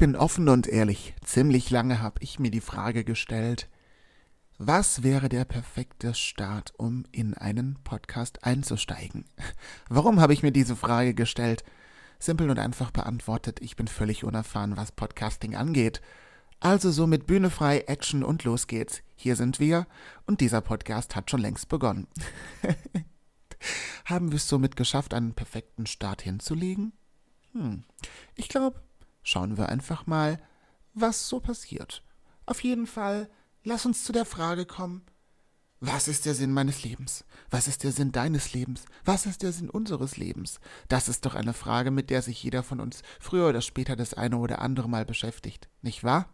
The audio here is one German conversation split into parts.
bin offen und ehrlich. Ziemlich lange habe ich mir die Frage gestellt, was wäre der perfekte Start, um in einen Podcast einzusteigen? Warum habe ich mir diese Frage gestellt? Simpel und einfach beantwortet, ich bin völlig unerfahren, was Podcasting angeht. Also so mit Bühne frei, Action und los geht's. Hier sind wir und dieser Podcast hat schon längst begonnen. Haben wir es somit geschafft, einen perfekten Start hinzulegen? Hm. Ich glaube, schauen wir einfach mal, was so passiert. Auf jeden Fall, lass uns zu der Frage kommen, was ist der Sinn meines Lebens? Was ist der Sinn deines Lebens? Was ist der Sinn unseres Lebens? Das ist doch eine Frage, mit der sich jeder von uns früher oder später das eine oder andere Mal beschäftigt, nicht wahr?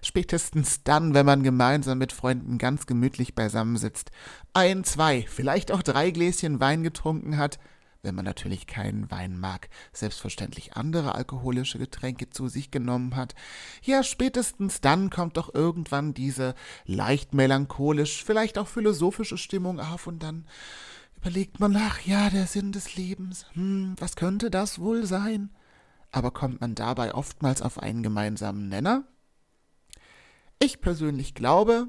Spätestens dann, wenn man gemeinsam mit Freunden ganz gemütlich beisammensitzt, ein, zwei, vielleicht auch drei Gläschen Wein getrunken hat wenn man natürlich keinen Wein mag, selbstverständlich andere alkoholische Getränke zu sich genommen hat, ja, spätestens dann kommt doch irgendwann diese leicht melancholisch, vielleicht auch philosophische Stimmung auf und dann überlegt man nach, ja, der Sinn des Lebens, hm, was könnte das wohl sein? Aber kommt man dabei oftmals auf einen gemeinsamen Nenner? Ich persönlich glaube,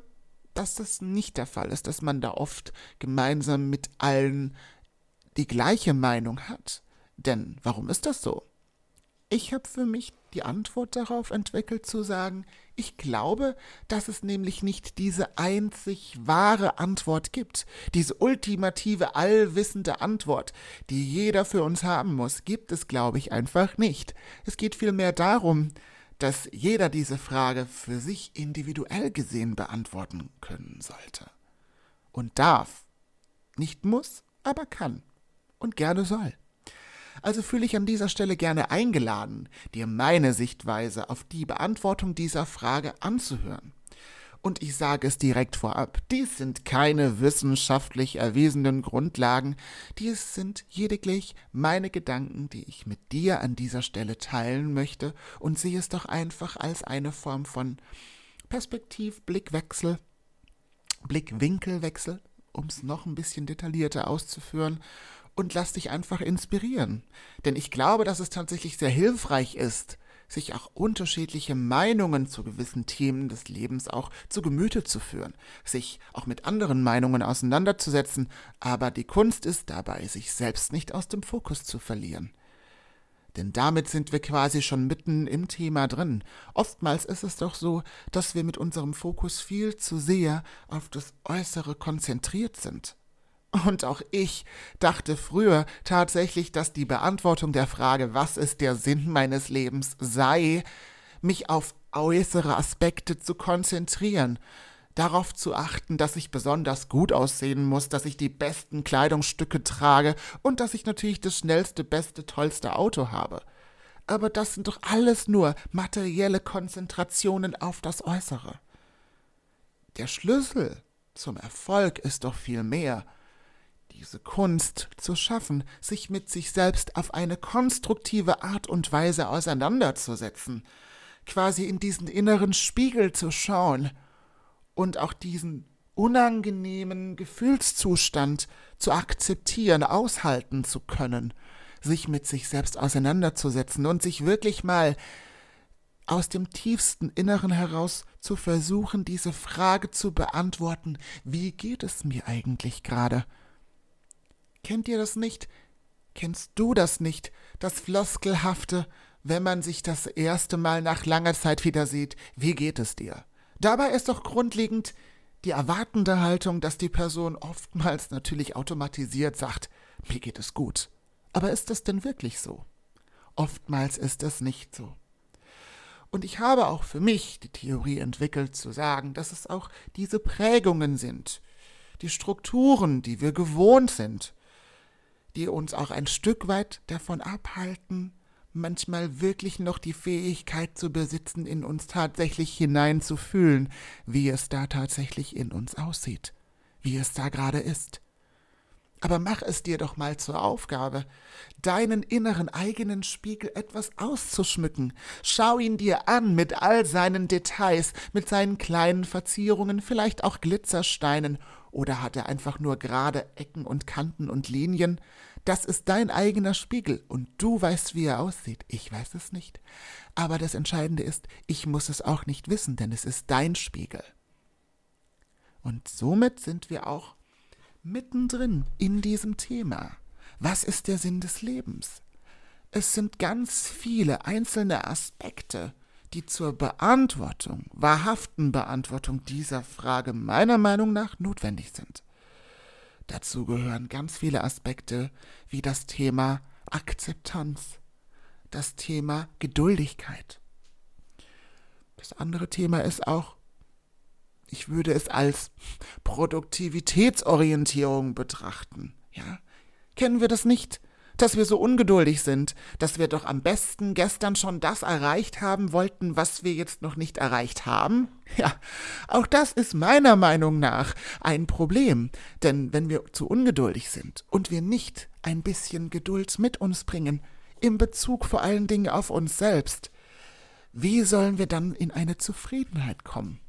dass das nicht der Fall ist, dass man da oft gemeinsam mit allen die gleiche Meinung hat. Denn warum ist das so? Ich habe für mich die Antwort darauf entwickelt zu sagen, ich glaube, dass es nämlich nicht diese einzig wahre Antwort gibt. Diese ultimative, allwissende Antwort, die jeder für uns haben muss, gibt es, glaube ich, einfach nicht. Es geht vielmehr darum, dass jeder diese Frage für sich individuell gesehen beantworten können sollte. Und darf. Nicht muss, aber kann und gerne soll. Also fühle ich an dieser Stelle gerne eingeladen, dir meine Sichtweise auf die Beantwortung dieser Frage anzuhören. Und ich sage es direkt vorab, dies sind keine wissenschaftlich erwiesenen Grundlagen, dies sind lediglich meine Gedanken, die ich mit dir an dieser Stelle teilen möchte und sehe es doch einfach als eine Form von Perspektivblickwechsel, Blickwinkelwechsel, um es noch ein bisschen detaillierter auszuführen und lass dich einfach inspirieren. Denn ich glaube, dass es tatsächlich sehr hilfreich ist, sich auch unterschiedliche Meinungen zu gewissen Themen des Lebens auch zu Gemüte zu führen, sich auch mit anderen Meinungen auseinanderzusetzen, aber die Kunst ist dabei, sich selbst nicht aus dem Fokus zu verlieren. Denn damit sind wir quasi schon mitten im Thema drin. Oftmals ist es doch so, dass wir mit unserem Fokus viel zu sehr auf das Äußere konzentriert sind. Und auch ich dachte früher tatsächlich, dass die Beantwortung der Frage, was ist der Sinn meines Lebens, sei, mich auf äußere Aspekte zu konzentrieren, darauf zu achten, dass ich besonders gut aussehen muss, dass ich die besten Kleidungsstücke trage und dass ich natürlich das schnellste, beste, tollste Auto habe. Aber das sind doch alles nur materielle Konzentrationen auf das Äußere. Der Schlüssel zum Erfolg ist doch viel mehr diese Kunst zu schaffen, sich mit sich selbst auf eine konstruktive Art und Weise auseinanderzusetzen, quasi in diesen inneren Spiegel zu schauen und auch diesen unangenehmen Gefühlszustand zu akzeptieren, aushalten zu können, sich mit sich selbst auseinanderzusetzen und sich wirklich mal aus dem tiefsten Inneren heraus zu versuchen, diese Frage zu beantworten, wie geht es mir eigentlich gerade? Kennt ihr das nicht? Kennst du das nicht? Das Floskelhafte, wenn man sich das erste Mal nach langer Zeit wieder sieht, wie geht es dir? Dabei ist doch grundlegend die erwartende Haltung, dass die Person oftmals natürlich automatisiert sagt, mir geht es gut. Aber ist das denn wirklich so? Oftmals ist es nicht so. Und ich habe auch für mich die Theorie entwickelt zu sagen, dass es auch diese Prägungen sind, die Strukturen, die wir gewohnt sind, die uns auch ein Stück weit davon abhalten, manchmal wirklich noch die Fähigkeit zu besitzen, in uns tatsächlich hineinzufühlen, wie es da tatsächlich in uns aussieht, wie es da gerade ist. Aber mach es dir doch mal zur Aufgabe, deinen inneren eigenen Spiegel etwas auszuschmücken. Schau ihn dir an mit all seinen Details, mit seinen kleinen Verzierungen, vielleicht auch Glitzersteinen, oder hat er einfach nur gerade Ecken und Kanten und Linien? Das ist dein eigener Spiegel und du weißt, wie er aussieht. Ich weiß es nicht. Aber das Entscheidende ist, ich muss es auch nicht wissen, denn es ist dein Spiegel. Und somit sind wir auch mittendrin in diesem Thema. Was ist der Sinn des Lebens? Es sind ganz viele einzelne Aspekte, die zur Beantwortung, wahrhaften Beantwortung dieser Frage meiner Meinung nach notwendig sind. Dazu gehören ganz viele Aspekte wie das Thema Akzeptanz, das Thema Geduldigkeit. Das andere Thema ist auch, ich würde es als Produktivitätsorientierung betrachten. Ja? Kennen wir das nicht? Dass wir so ungeduldig sind, dass wir doch am besten gestern schon das erreicht haben wollten, was wir jetzt noch nicht erreicht haben? Ja, auch das ist meiner Meinung nach ein Problem, denn wenn wir zu ungeduldig sind und wir nicht ein bisschen Geduld mit uns bringen, in Bezug vor allen Dingen auf uns selbst, wie sollen wir dann in eine Zufriedenheit kommen?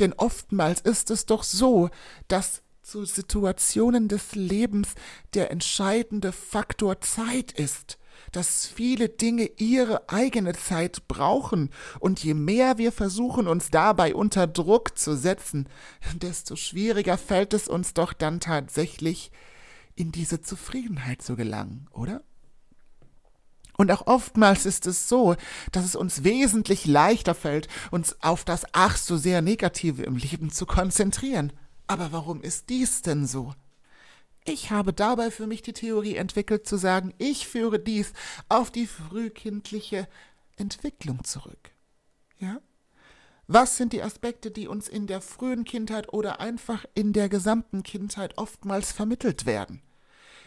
Denn oftmals ist es doch so, dass zu Situationen des Lebens der entscheidende Faktor Zeit ist, dass viele Dinge ihre eigene Zeit brauchen, und je mehr wir versuchen, uns dabei unter Druck zu setzen, desto schwieriger fällt es uns doch dann tatsächlich, in diese Zufriedenheit zu gelangen, oder? Und auch oftmals ist es so, dass es uns wesentlich leichter fällt, uns auf das ach so sehr Negative im Leben zu konzentrieren. Aber warum ist dies denn so? Ich habe dabei für mich die Theorie entwickelt zu sagen, ich führe dies auf die frühkindliche Entwicklung zurück. Ja? Was sind die Aspekte, die uns in der frühen Kindheit oder einfach in der gesamten Kindheit oftmals vermittelt werden?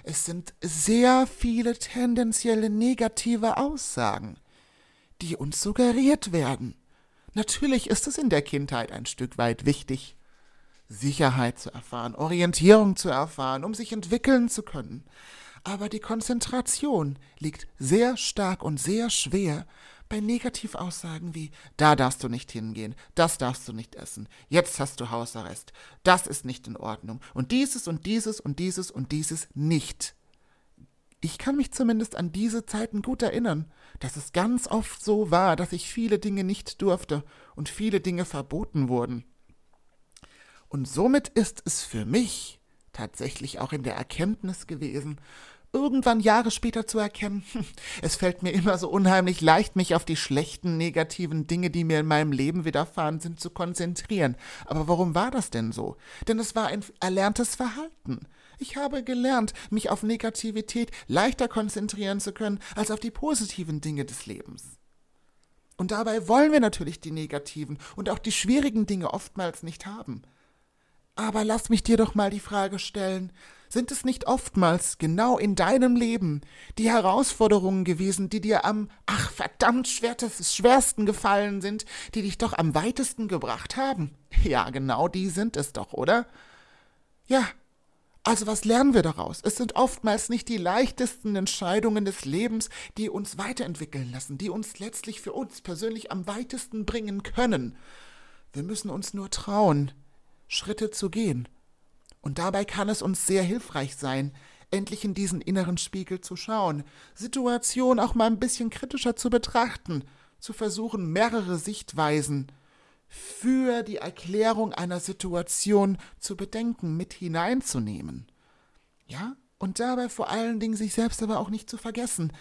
Es sind sehr viele tendenzielle negative Aussagen, die uns suggeriert werden. Natürlich ist es in der Kindheit ein Stück weit wichtig, Sicherheit zu erfahren, Orientierung zu erfahren, um sich entwickeln zu können. Aber die Konzentration liegt sehr stark und sehr schwer bei Negativaussagen wie da darfst du nicht hingehen, das darfst du nicht essen, jetzt hast du Hausarrest, das ist nicht in Ordnung und dieses und dieses und dieses und dieses nicht. Ich kann mich zumindest an diese Zeiten gut erinnern, dass es ganz oft so war, dass ich viele Dinge nicht durfte und viele Dinge verboten wurden. Und somit ist es für mich tatsächlich auch in der Erkenntnis gewesen, irgendwann Jahre später zu erkennen, es fällt mir immer so unheimlich leicht, mich auf die schlechten, negativen Dinge, die mir in meinem Leben widerfahren sind, zu konzentrieren. Aber warum war das denn so? Denn es war ein erlerntes Verhalten. Ich habe gelernt, mich auf Negativität leichter konzentrieren zu können als auf die positiven Dinge des Lebens. Und dabei wollen wir natürlich die negativen und auch die schwierigen Dinge oftmals nicht haben. Aber lass mich dir doch mal die Frage stellen, sind es nicht oftmals genau in deinem Leben die Herausforderungen gewesen, die dir am, ach verdammt schwersten gefallen sind, die dich doch am weitesten gebracht haben? Ja, genau die sind es doch, oder? Ja, also was lernen wir daraus? Es sind oftmals nicht die leichtesten Entscheidungen des Lebens, die uns weiterentwickeln lassen, die uns letztlich für uns persönlich am weitesten bringen können. Wir müssen uns nur trauen, Schritte zu gehen. Und dabei kann es uns sehr hilfreich sein, endlich in diesen inneren Spiegel zu schauen, Situationen auch mal ein bisschen kritischer zu betrachten, zu versuchen, mehrere Sichtweisen für die Erklärung einer Situation zu bedenken, mit hineinzunehmen. Ja? Und dabei vor allen Dingen sich selbst aber auch nicht zu vergessen.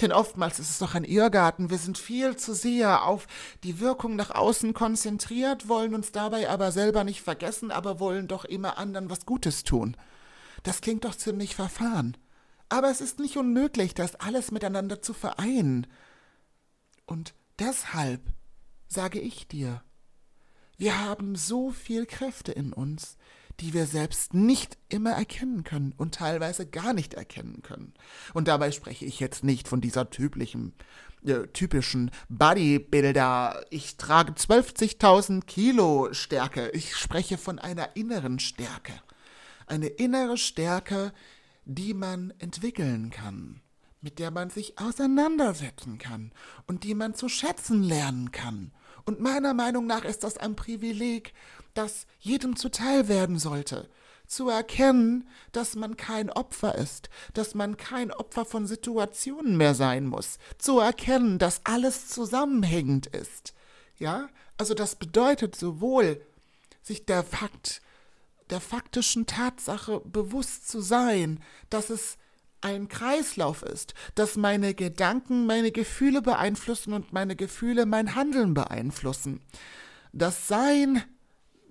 Denn oftmals ist es doch ein Irrgarten. Wir sind viel zu sehr auf die Wirkung nach außen konzentriert, wollen uns dabei aber selber nicht vergessen, aber wollen doch immer anderen was Gutes tun. Das klingt doch ziemlich verfahren. Aber es ist nicht unmöglich, das alles miteinander zu vereinen. Und deshalb sage ich dir, wir haben so viel Kräfte in uns, die wir selbst nicht immer erkennen können und teilweise gar nicht erkennen können. Und dabei spreche ich jetzt nicht von dieser typischen, äh, typischen Bodybuilder, ich trage 12.000 Kilo Stärke. Ich spreche von einer inneren Stärke. Eine innere Stärke, die man entwickeln kann, mit der man sich auseinandersetzen kann und die man zu schätzen lernen kann. Und meiner Meinung nach ist das ein Privileg, das jedem zuteil werden sollte. zu erkennen, dass man kein Opfer ist, dass man kein Opfer von Situationen mehr sein muss, zu erkennen, dass alles zusammenhängend ist. Ja, also das bedeutet sowohl, sich der Fakt, der faktischen Tatsache bewusst zu sein, dass es ein Kreislauf ist, dass meine Gedanken meine Gefühle beeinflussen und meine Gefühle mein Handeln beeinflussen. Das Sein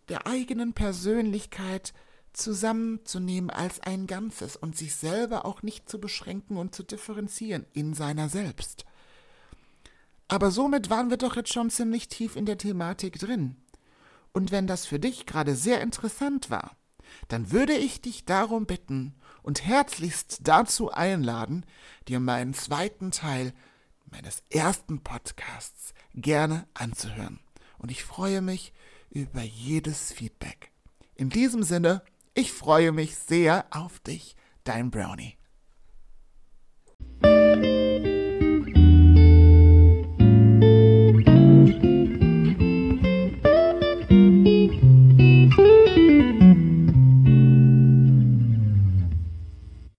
der eigenen Persönlichkeit zusammenzunehmen als ein Ganzes und sich selber auch nicht zu beschränken und zu differenzieren in seiner selbst. Aber somit waren wir doch jetzt schon ziemlich tief in der Thematik drin. Und wenn das für dich gerade sehr interessant war, dann würde ich dich darum bitten und herzlichst dazu einladen, dir meinen zweiten Teil meines ersten Podcasts gerne anzuhören. Und ich freue mich über jedes Feedback. In diesem Sinne, ich freue mich sehr auf dich, dein Brownie.